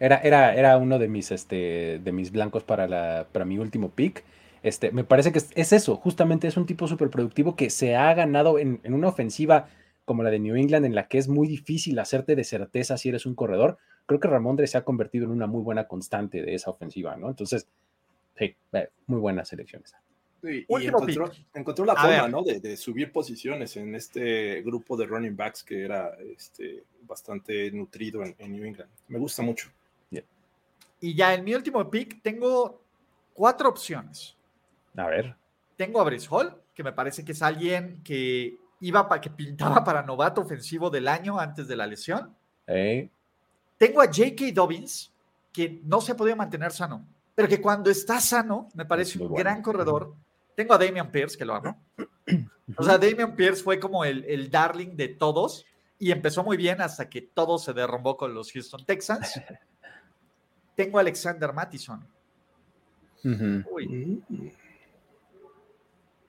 Era, era, era uno de mis, este, de mis blancos para, la, para mi último pick. Este, me parece que es, eso, justamente es un tipo súper productivo que se ha ganado en, una ofensiva como la de New England, en la que es muy difícil hacerte de certeza si eres un corredor. Creo que Ramondre se ha convertido en una muy buena constante de esa ofensiva, ¿no? Entonces, sí, eh, muy buenas selecciones.
y encontró, la forma, ¿no? De, subir posiciones en este grupo de running backs que era este, bastante nutrido en, en New England. Me gusta mucho.
Y ya en mi último pick tengo cuatro opciones.
A ver.
Tengo a Brice Hall, que me parece que es alguien que iba para que pintaba para novato ofensivo del año antes de la lesión. Tengo a J.K. Dobbins, que no se ha podido mantener sano, pero que cuando está sano me parece un gran corredor. Tengo a Damian Pierce, que lo amo. O sea, Damian Pierce fue como el, el darling de todos y empezó muy bien hasta que todo se derrumbó con los Houston Texans. Tengo a Alexander Mattison. Voy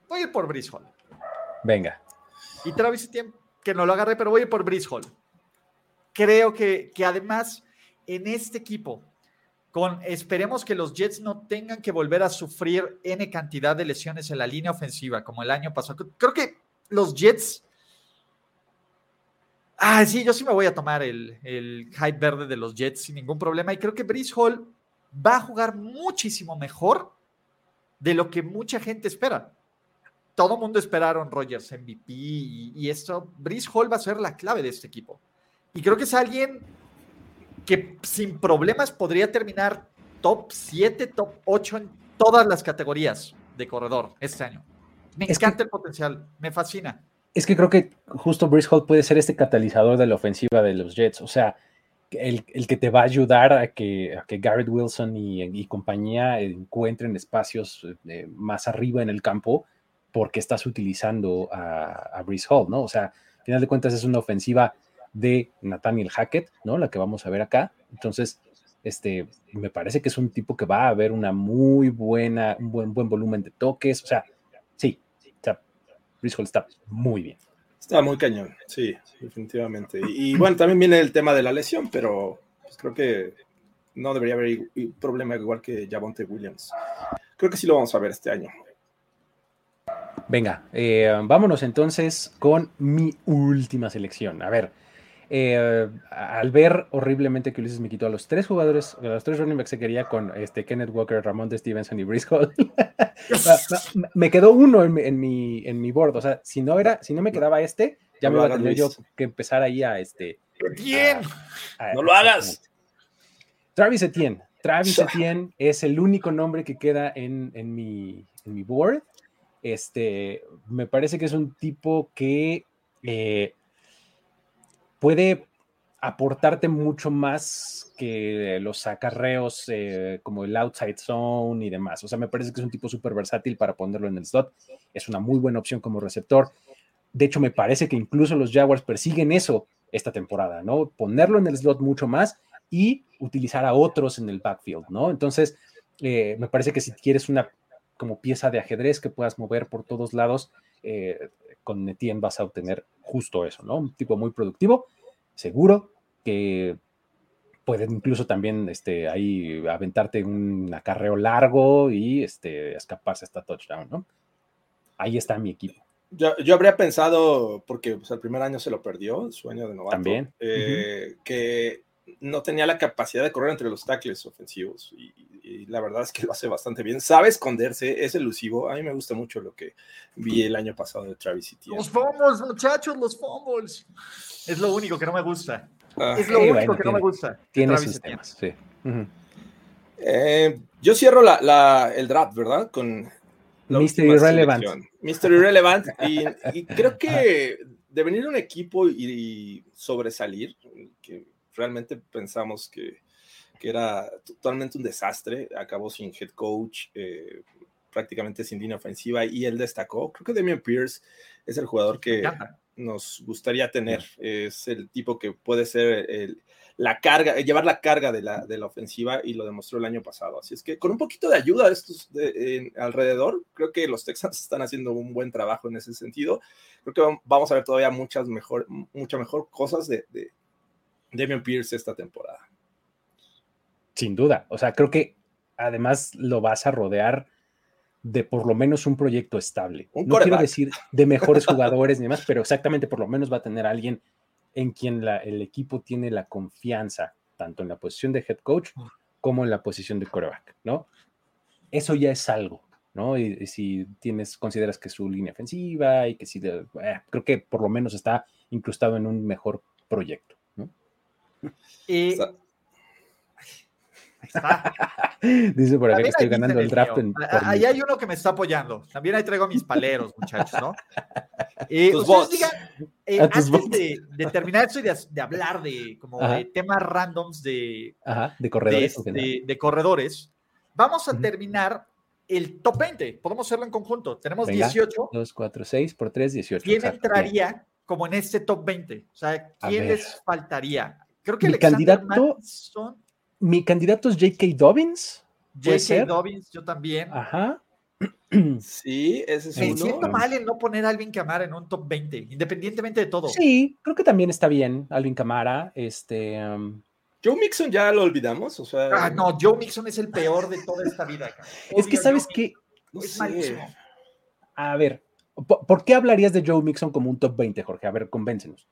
a ir por Brice Hall.
Venga.
Y Travis Etienne, que no lo agarré, pero voy a ir por Brice Hall. Creo que, que además en este equipo, con esperemos que los Jets no tengan que volver a sufrir N cantidad de lesiones en la línea ofensiva como el año pasado. Creo que los Jets Ah, sí, yo sí me voy a tomar el, el hype verde de los Jets sin ningún problema. Y creo que Brice Hall va a jugar muchísimo mejor de lo que mucha gente espera. Todo mundo esperaron Rogers MVP y, esto. Brice Hall va a ser la clave de este equipo. Y creo que es alguien que sin problemas podría terminar top 7, top 8 en todas las categorías de corredor este año. Me encanta el potencial, me fascina.
Es que creo que justo Brice Hall puede ser este catalizador de la ofensiva de los Jets. O sea, el, que te va a ayudar a que, que Garrett Wilson y, compañía encuentren espacios eh, más arriba en el campo porque estás utilizando a, a Brice Hall, ¿no? O sea, al final de cuentas es una ofensiva de Nathaniel Hackett, ¿no? La que vamos a ver acá. Entonces, este, me parece que es un tipo que va a haber una muy buena, un buen, buen volumen de toques. O sea, Hall está muy bien.
Está muy cañón, sí, definitivamente. Y, bueno, también viene el tema de la lesión, pero pues, creo que no debería haber problema igual que Javonte Williams. Creo que sí lo vamos a ver este año.
Venga, eh, vámonos entonces con mi última selección. A ver, eh, al ver horriblemente que Ulises me quitó a los tres jugadores, a los tres running backs que quería con este Kenneth Walker, Ramón de Stevenson y Brice me quedó uno en mi, en, mi, board. O sea, si no era, si no me quedaba este, ya me iba a tener yo que empezar ahí a este
Etienne.
no lo hagas.
Travis Etienne. Travis Etienne es el único nombre que queda en, mi, mi, board. Este, me parece que es un tipo que eh, puede aportarte mucho más que los acarreos eh, como el outside zone y demás. O sea, me parece que es un tipo súper versátil para ponerlo en el slot. Es una muy buena opción como receptor. De hecho, me parece que incluso los Jaguars persiguen eso esta temporada, ¿no? Ponerlo en el slot mucho más y utilizar a otros en el backfield, ¿no? Entonces, eh, me parece que si quieres una como pieza de ajedrez que puedas mover por todos lados, eh, con Etienne vas a obtener justo eso, ¿no? Un tipo muy productivo, seguro, que puede incluso también este, ahí aventarte un acarreo largo y este, escaparse hasta touchdown, ¿no? Ahí está mi equipo.
Yo, yo habría pensado, porque pues, el primer año se lo perdió, su año de novato,
también.
Eh, que no tenía la capacidad de correr entre los tackles ofensivos y, la verdad es que lo hace bastante bien. Sabe esconderse, es elusivo. A mí me gusta mucho lo que vi el año pasado de Travis Etienne.
Los fumbles, muchachos, los fumbles. Es lo único que no me gusta. Ah. es lo único que no me gusta.
Tiene sus temas, sí.
Eh, yo cierro la, el draft, ¿verdad? Con
Mr. Irrelevant.
Mr. Irrelevant. y, creo que de venir un equipo y, sobresalir, que realmente pensamos que, que, era totalmente un desastre, acabó sin head coach, eh, prácticamente sin línea ofensiva y él destacó. Creo que Damian Pierce es el jugador que nos gustaría tener, es el tipo que puede ser el, la carga, llevar la carga de la, de la, ofensiva y lo demostró el año pasado. Así es que con un poquito de ayuda de estos alrededor, creo que los Texans están haciendo un buen trabajo en ese sentido. Creo que vamos a ver todavía muchas mejor, mucha mejor cosas de, Damian Pierce esta temporada.
Sin duda. O sea, creo que además lo vas a rodear de por lo menos un proyecto estable. no quiero decir de mejores jugadores ni demás, pero exactamente por lo menos va a tener alguien en quien el equipo tiene la confianza, tanto en la posición de head coach como en la posición de coreback, ¿no? Eso ya es algo, ¿no? Y, si tienes, consideras que su línea ofensiva y que si, eh, creo que por lo menos está incrustado en un mejor proyecto.
Y...
Dice por acá que estoy ganando el draft. En,
ahí hay uno que me está apoyando. También ahí traigo mis paleros, muchachos, ¿no? Eh, ustedes digan, eh, antes de, terminar esto y de, hablar de como de temas randoms de,
de corredores,
de, corredores, vamos a terminar el top 20. Podemos hacerlo en conjunto. Tenemos 18.
2, 4, 6 por 3, 18.
¿Quién entraría como en este top 20? O sea, ¿quién les faltaría?
Creo que mi candidato, mi candidato es J.K. Dobbins.
J.K. Dobbins, yo también.
Ajá.
Sí, ese es
Me siento mal en no poner a Alvin Camara en un top 20, independientemente de todo.
Sí, creo que también está bien Alvin Camara. Este, um,
Joe Mixon ya lo olvidamos, o sea.
Ah, no, Joe Mixon es el peor de toda esta vida.
es que sabes que. A ver, ¿por, qué hablarías de Joe Mixon como un top 20, Jorge? A ver, convéncenos.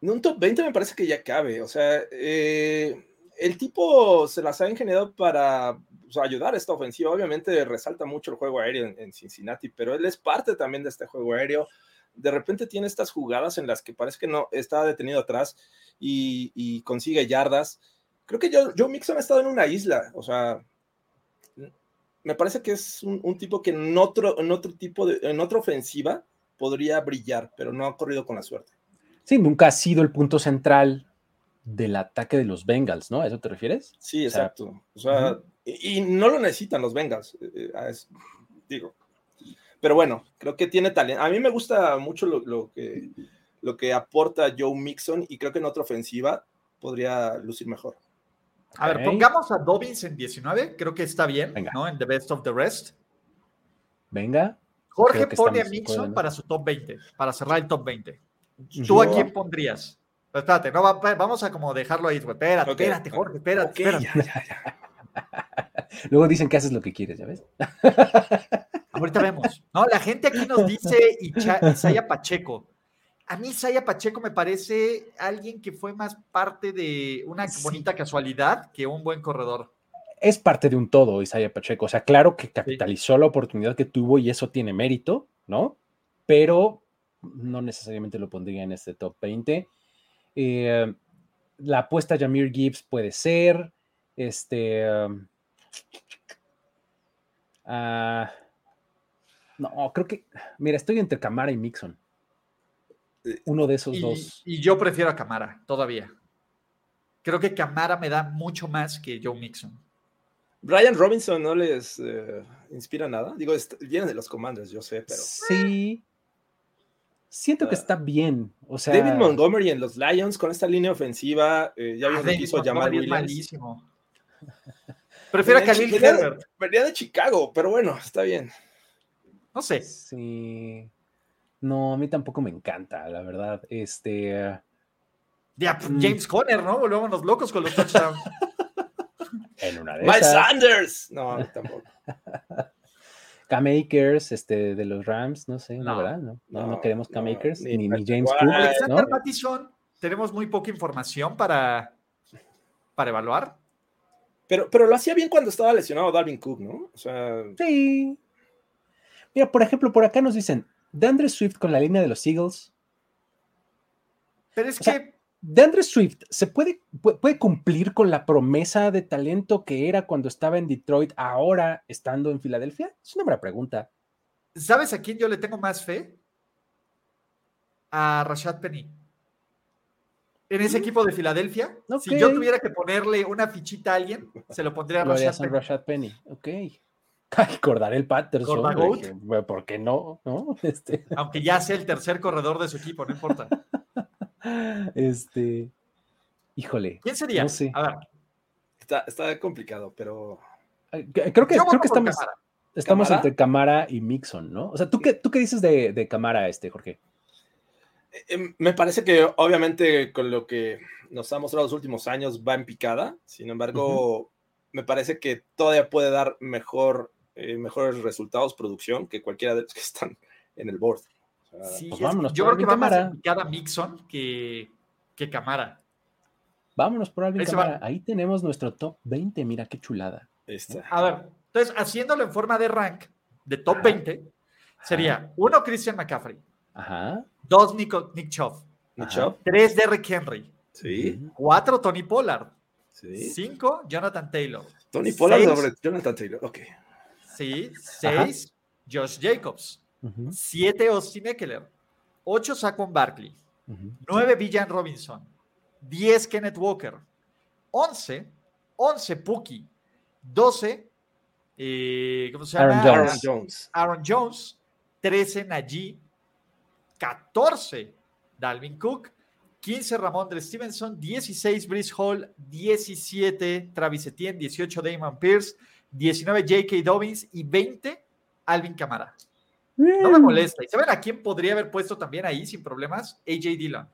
Un top 20 me parece que ya cabe, o sea, eh, el tipo se las ha ingeniado para ayudar a esta ofensiva. Obviamente resalta mucho el juego aéreo en, Cincinnati, pero él es parte también de este juego aéreo. De repente tiene estas jugadas en las que parece que no está detenido atrás y, consigue yardas. Creo que Joe, Mixon ha estado en una isla, o sea, me parece que es un, tipo que en otro, en otro tipo de, en otra ofensiva podría brillar, pero no ha corrido con la suerte.
Sí, nunca ha sido el punto central del ataque de los Bengals, ¿no? ¿A eso te refieres?
Sí, exacto. O sea, y, no lo necesitan los Bengals, eh, eh, digo. Pero bueno, creo que tiene talento. A mí me gusta mucho lo, que, lo que aporta Joe Mixon y creo que en otra ofensiva podría lucir mejor.
A ver, pongamos a Dobbins en 19, creo que está bien, ¿no? En The Best of the Rest.
Venga.
Jorge pone a Mixon para su top 20, para cerrar el top 20. ¿Tú a quién pondrías? espérate, no, vamos a como dejarlo ahí, Espérate, espérate, Jorge, espérate.
Luego dicen que haces lo que quieres, ¿ya ves?
Ahorita vemos. No, la gente aquí nos dice Isaya Pacheco. A mí Isaya Pacheco me parece alguien que fue más parte de una bonita casualidad que un buen corredor.
Es parte de un todo, Isaya Pacheco. O sea, claro que capitalizó la oportunidad que tuvo y eso tiene mérito, ¿no? Pero no necesariamente lo pondría en este top 20. Eh, la apuesta a Jamir Gibbs puede ser. Este. Um, ah, no, creo que. Mira, estoy entre Camara y Mixon. Eh, Uno de esos dos.
Y yo prefiero a Camara, todavía. Creo que Camara me da mucho más que Joe Mixon.
Brian Robinson no les eh, inspira nada. Digo, viene de los Commanders, yo sé, pero.
Sí. Siento que ah. está bien. O sea,
David Montgomery en los Lions con esta línea ofensiva, eh, ya vimos ah, que hizo llamar Williams. malísimo.
Prefiero a Khalil Herbert.
Venía de Chicago, pero bueno, está bien.
No sé.
Sí. No, a mí tampoco me encanta, la verdad. Este.
Ya, mm. James Conner, ¿no? Volvemos locos con los touchdowns.
en una de
Miles Sanders. No, tampoco.
K-Makers este, de los Rams, no sé, no, verdad, no, no, queremos K-Makers, ni, James Cook. Alexander
Mattison, tenemos muy poca información para, para evaluar.
Pero, pero lo hacía bien cuando estaba lesionado Dalvin Cook, ¿no? O sea...
Sí. Mira, por ejemplo, por acá nos dicen, DeAndre Swift con la línea de los Eagles.
Pero es que
DeAndre Swift se puede, puede cumplir con la promesa de talento que era cuando estaba en Detroit, ahora estando en Filadelfia? Es una buena pregunta.
¿Sabes a quién yo le tengo más fe? A Rashad Penny. En ese mm. equipo de Filadelfia, si yo tuviera que ponerle una fichita a alguien, se lo pondría a Rashad Penny.
Rashad Penny. Ok. Recordar el Patterson. ¿Por qué no? ¿No? Este...
Aunque ya sea el tercer corredor de su equipo, no importa.
Este, híjole.
¿Quién sería?
No sé.
A ver.
Está, complicado, pero.
Creo que, creo que estamos, estamos entre Camara y Mixon, ¿no? O sea, ¿tú qué, tú qué dices de, de Camara, este, Jorge?
Eh, em, me parece que obviamente con lo que nos ha mostrado los últimos años va en picada. Sin embargo, me parece que todavía puede dar mejor, eh, mejores resultados, producción, que cualquiera de los que están en el board.
Sí, pues vámonos yo creo que va más cada Mixon que, que Camara.
Vámonos por Alvin Camara. Ahí tenemos nuestro top 20. Mira qué chulada.
A ver, entonces, haciéndolo en forma de rank, de top 20, sería uno Christian McCaffrey.
Ajá.
Dos Nick, Nick Chubb. Tres Derrick Henry.
Sí.
Cuatro Tony Pollard. Sí. Cinco Jonathan Taylor.
Tony Pollard sobre Jonathan Taylor. Ok.
Sí. Seis Josh Jacobs. 7 Austin Eckler, 8 Saquon Barkley, 9 Villan Robinson, 10 Kenneth Walker, 11, 11 Pookie, 12 eh, ¿cómo se llama?
Aaron Jones.
Aaron Jones, 13 Najee, 14 Dalvin Cook, 15 Ramondre Stevenson, 16 Brice Hall, 17 Travis Etienne, 18 Damon Pierce, 19 J.K. Dobbins. Y 20 Alvin Camara. No me molesta. ¿Y saben a quién podría haber puesto también ahí sin problemas? AJ Dillon.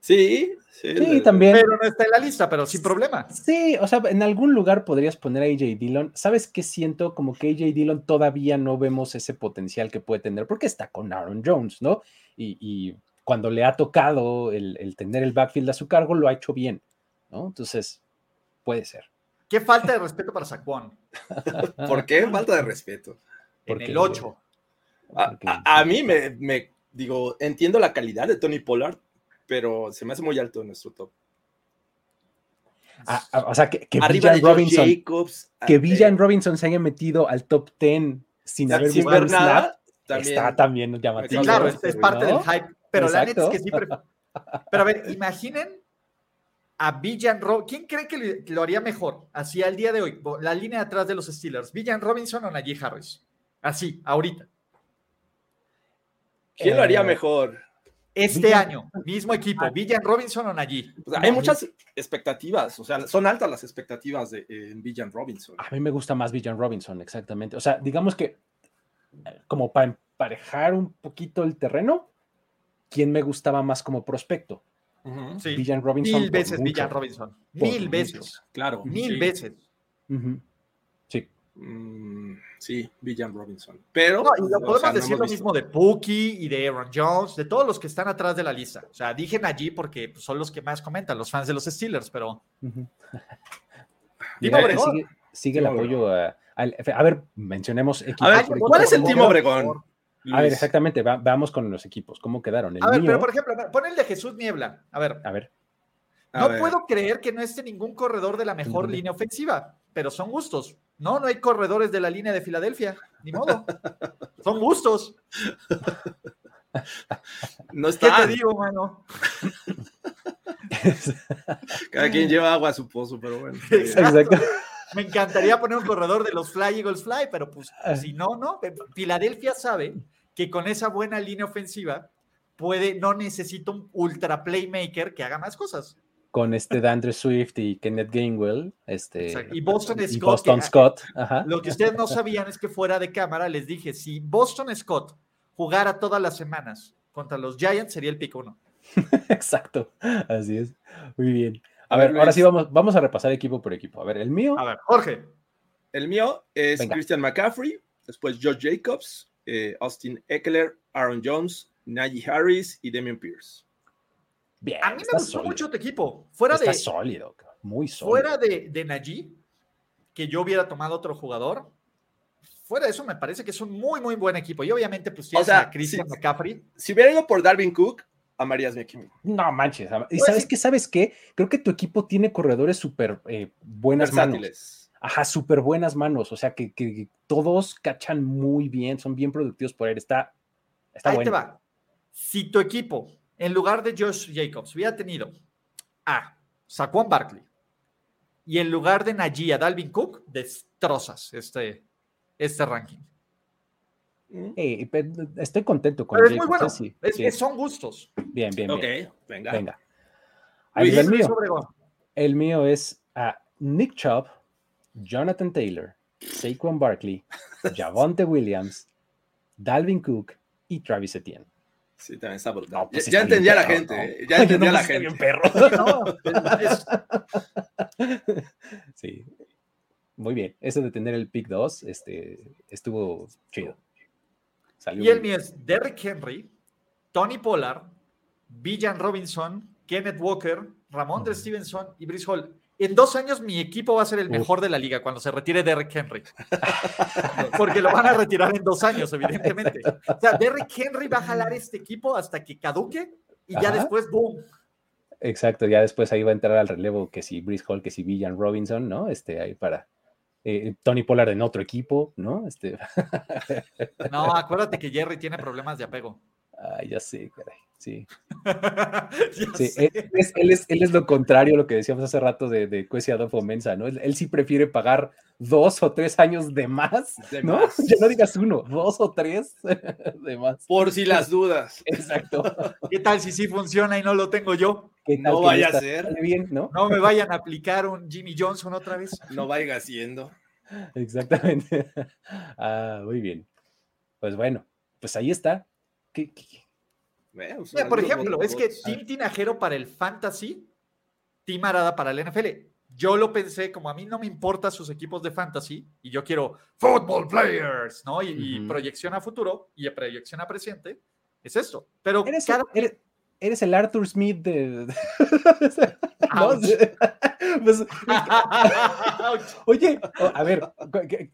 Sí,
sí, también.
Pero no está en la lista, pero sin problema.
Sí, o sea, en algún lugar podrías poner a AJ Dillon. ¿Sabes qué siento? Como que AJ Dillon todavía no vemos ese potencial que puede tener, porque está con Aaron Jones, ¿no? Y, cuando le ha tocado el, tener el backfield a su cargo, lo ha hecho bien, ¿no? Entonces, puede ser.
Qué falta de respeto para Saquon.
¿Por qué falta de respeto?
En el 8.
A, mí me, digo, entiendo la calidad de Tony Pollard, pero se me hace muy alto en nuestro top.
Ah, ah, o sea, que, que Villan Robinson, que ah, Villan eh, Robinson se haya metido al top 10 sin haber visto ver nada, está también llamativo.
Claro, es, parte del hype, pero la neta es que sí. Pero, a ver, imaginen a Villan Robinson. ¿Quién cree que lo haría mejor? Así al día de hoy, la línea atrás de los Steelers, Villan Robinson o Najee Harris. Así, ahorita.
¿Quién lo haría eh, mejor?
Este año, mismo equipo, ah. Villan Robinson o Najee.
hay muchas expectativas, o sea, son altas las expectativas de en Villan Robinson.
A mí me gusta más Villan Robinson, exactamente. O sea, digamos que como para emparejar un poquito el terreno, ¿quién me gustaba más como prospecto? Villan Robinson.
Mil veces Villan Robinson. Mil veces.
Claro.
Mil veces.
Sí.
Mm, sí, Villan Robinson. Pero.
podemos decir lo mismo de Pookie y de Aaron Jones, de todos los que están atrás de la lista. O sea, dije allí porque son los que más comentan, los fans de los Steelers, pero.
sigue, el apoyo a, a, ver, mencionemos
equipos. A ver, ¿cuál es el Timo Obregón?
A ver, exactamente, vamos con los equipos. ¿Cómo quedaron?
a ver, pero por ejemplo, pon el de Jesús Niebla. A ver.
A ver.
no puedo creer que no esté ningún corredor de la mejor línea ofensiva, pero son gustos. No, no hay corredores de la línea de Filadelfia, ni modo. son gustos.
No está.
¿Qué te digo, mano?
Cada quien lleva agua a su pozo, pero bueno.
Exacto. Me encantaría poner un corredor de los Fly Eagles Fly, pero pues ah. si no, no. Filadelfia sabe que con esa buena línea ofensiva puede, no necesita un ultra playmaker que haga más cosas.
Con este Dandre Swift y Kenneth Gainwell, este
y Boston Scott.
Boston Scott.
Lo que ustedes no sabían es que fuera de cámara les dije, si Boston Scott jugara todas las semanas contra los Giants, sería el pico uno.
Exacto, así es. Muy bien. A, ver, ahora sí vamos, vamos a repasar equipo por equipo. A ver, el mío.
A ver, Jorge.
El mío es Christian McCaffrey, después George Jacobs, eh, Austin Eckler, Aaron Jones, Najee Harris y Damian Pierce.
Bien, a mí me gustó mucho tu equipo. Fuera
está
de,
sólido, muy sólido.
Fuera de, de Najee, que yo hubiera tomado otro jugador, fuera de eso me parece que es un muy, muy buen equipo. Y obviamente, pues tienes a Christian McCaffrey.
Si hubiera ido por Darwin Cook, amarías mi equipo.
No manches. ¿Y sabes qué? ¿Sabes qué? Creo que tu equipo tiene corredores súper eh, buenas manos. Ajá, súper buenas manos. O sea, que, todos cachan muy bien, son bien productivos por él. Está, está Ahí te va.
Si tu equipo, en lugar de Josh Jacobs, hubiera tenido a Saquon Barkley y en lugar de Najee a Dalvin Cook, destrozas este, este ranking.
estoy contento con
Pero es muy bueno. es que son gustos.
Bien, bien, bien.
Ok, venga.
venga. el, mío, el mío es a Nick Chubb, Jonathan Taylor, Saquon Barkley, Javonte Williams, Dalvin Cook y Travis Etienne.
Sí, también está brutal. Pues ya, entendía la gente. Ya entendía la gente.
perro. sí. Muy bien. Eso de tener el pick 2 este, estuvo chido.
y el mío es Derrick Henry, Tony Pollard, Villan Robinson, Kenneth Walker, Ramón de Stevenson y Brice Hall en dos años mi equipo va a ser el mejor de la liga cuando se retire Derrick Henry. Porque lo van a retirar en dos años, evidentemente. O sea, Derrick Henry va a jalar este equipo hasta que caduque y ya después, ¡boom!
Exacto, ya después ahí va a entrar al relevo que si Brice Hall, que si Villan Robinson, ¿no? Este, ahí para eh, Tony Pollard en otro equipo, ¿no? Este...
no, acuérdate que Jerry tiene problemas de apego.
Ay, ya sé, caray. Sí. sí él, es, él, es, lo contrario a lo que decíamos hace rato de, de Cuesi Adolfo Mensa, ¿no? Él, sí prefiere pagar dos o tres años de más, ¿no? Ya no digas uno, dos o tres de más.
Por si las dudas.
Exacto.
¿Qué tal si sí funciona y no lo tengo yo?
no vaya a ser.
Bien, ¿no?
no me vayan a aplicar un Jimmy Johnson otra vez.
No vaya siendo.
Exactamente. Ah, muy bien. Pues bueno, pues ahí está. ¿Qué, qué,
por ejemplo, es que Team Tinajero para el Fantasy, Team Arada para el NFL. Yo lo pensé, como a mí no me importa sus equipos de fantasy y yo quiero football players, ¿no? Y, proyección a futuro y proyección a presente, es esto. Pero
eres, eres, el Arthur Smith de. Pues, oye, a ver,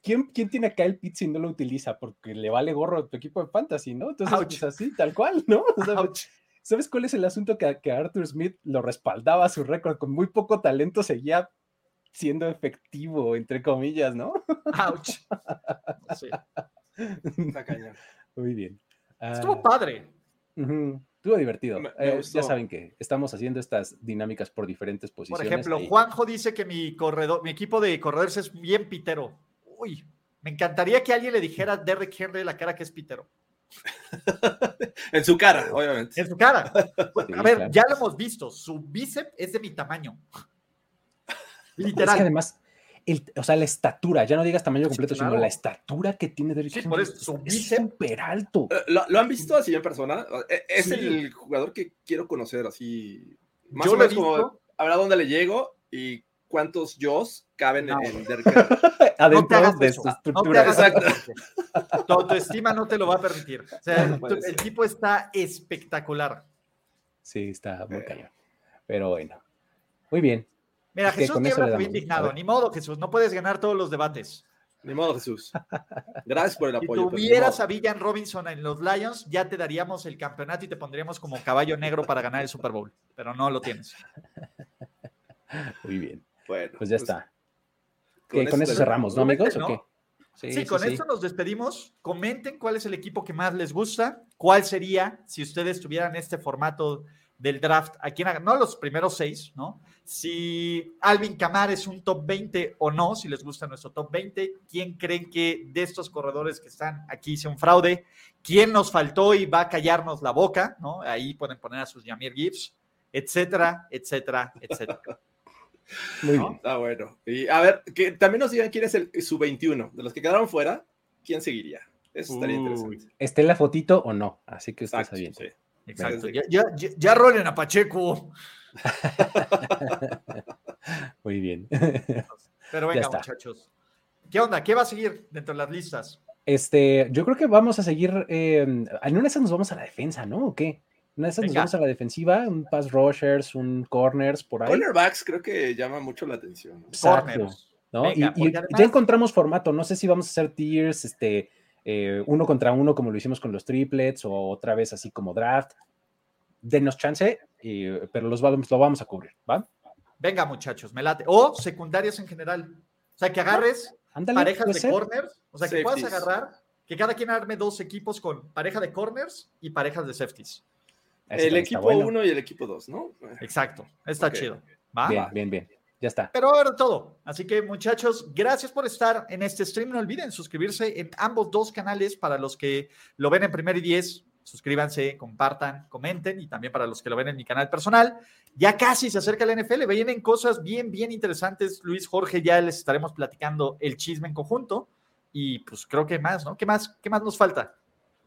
¿quién, ¿quién tiene acá el pit si no lo utiliza? Porque le vale gorro a tu equipo de fantasy, ¿no? Entonces, pues, así, tal cual, ¿no? ¿Sabes cuál es el asunto? Que, que Arthur Smith lo respaldaba su récord, con muy poco talento seguía siendo efectivo, entre comillas, ¿no?
Ouch.
Muy bien.
Estuvo padre.
Estuvo divertido. Eh, ya saben que estamos haciendo estas dinámicas por diferentes posiciones.
Por ejemplo, Juanjo dice que mi corredor, mi equipo de corredores es bien pitero. Uy, me encantaría que alguien le dijera a Derrick Henry la cara que es pitero.
en su cara, obviamente.
En su cara. a ver, ya lo hemos visto. Su bíceps es de mi tamaño. Literal. Es
que además, o sea, la estatura, ya no digas tamaño completo, sino la estatura que tiene Derrick
sí, es
súper alto.
Eh, ¿Lo, han visto así en persona? Eh, es el jugador que quiero conocer así. Más Yo o menos como, a ver a dónde le llego y cuántos yo caben en Derrick
Adentro de su estructura.
Exacto. Tu autoestima no te lo va a permitir. O sea, el tipo está espectacular.
Sí, está muy cañón. Pero bueno. Muy bien.
Mira, Jesús Niebla fue indignado. Ni modo, Jesús, no puedes ganar todos los debates.
Ni modo, Jesús. Gracias por el apoyo.
Si tuvieras a Villan Robinson en los Lions, ya te daríamos el campeonato y te pondríamos como caballo negro para ganar el Super Bowl. Pero no lo tienes.
Muy bien.
Bueno,
pues ya está. con, eso, cerramos, ¿no, amigos? ¿O qué?
Sí, con esto nos despedimos. Comenten cuál es el equipo que más les gusta, cuál sería si ustedes tuvieran este formato del draft, a quién no los primeros seis, ¿no? Si Alvin Camar es un top 20 o no, si les gusta nuestro top 20, quién creen que de estos corredores que están aquí hice un fraude, quién nos faltó y va a callarnos la boca, ¿no? Ahí pueden poner a sus Yamir Gibbs, etcétera, etcétera, etcétera.
Muy bien. Está bueno. Y a ver, que también nos digan quién es el su 21. De los que quedaron fuera, ¿quién seguiría? Eso estaría interesante.
¿Esté en la fotito o no? Así que ustedes saben.
Sí. Exacto. Ya, ya, ya, rolen a Pacheco.
Muy bien.
Pero venga, muchachos. ¿Qué onda? ¿Qué va a seguir dentro de las listas?
Este, yo creo que vamos a seguir. Eh, en una de esas nos vamos a la defensa, ¿no? ¿O qué? Una de esas nos vamos a la defensiva, un pass rushers, un corners por ahí.
Cornerbacks creo que llama mucho la atención.
Exacto. ¿no? y, ya encontramos formato. No sé si vamos a hacer tiers, este, eh, uno contra uno como lo hicimos con los triplets o otra vez así como draft. Denos chance, pero los vamos, lo vamos a cubrir, ¿va?
Venga, muchachos, me late. O secundarias en general. O sea, que agarres parejas de corners. O sea, que puedas agarrar, que cada quien arme dos equipos con pareja de corners y parejas de safeties.
el equipo 1 y el equipo 2, ¿no?
Exacto, está chido.
Bien, bien, bien. Ya está.
Pero ahora todo. Así que muchachos, gracias por estar en este stream. No olviden suscribirse en ambos dos canales para los que lo ven en primer y diez. Suscríbanse, compartan, comenten y también para los que lo ven en mi canal personal. Ya casi se acerca la NFL, vienen cosas bien, bien interesantes. Luis, Jorge, ya les estaremos platicando el chisme en conjunto y pues creo que más, ¿no? ¿Qué más, qué más nos falta?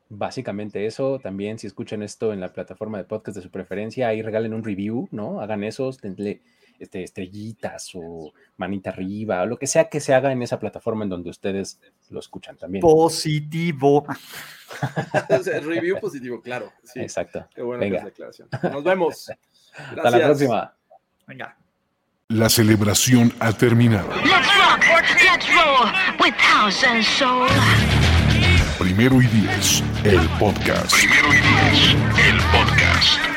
Básicamente eso, también si escuchan esto en la plataforma de podcast de su preferencia, ahí regalen un review, ¿no? Hagan eso, denle este, estrellitas o manita arriba, o lo que sea que se haga en esa plataforma en donde ustedes lo escuchan también.
Positivo.
review positivo, claro.
Exacto.
Qué buena Venga. declaración. Nos vemos.
Hasta la próxima.
Venga.
La celebración ha terminado. Primero y diez, el podcast. Primero y diez, el podcast.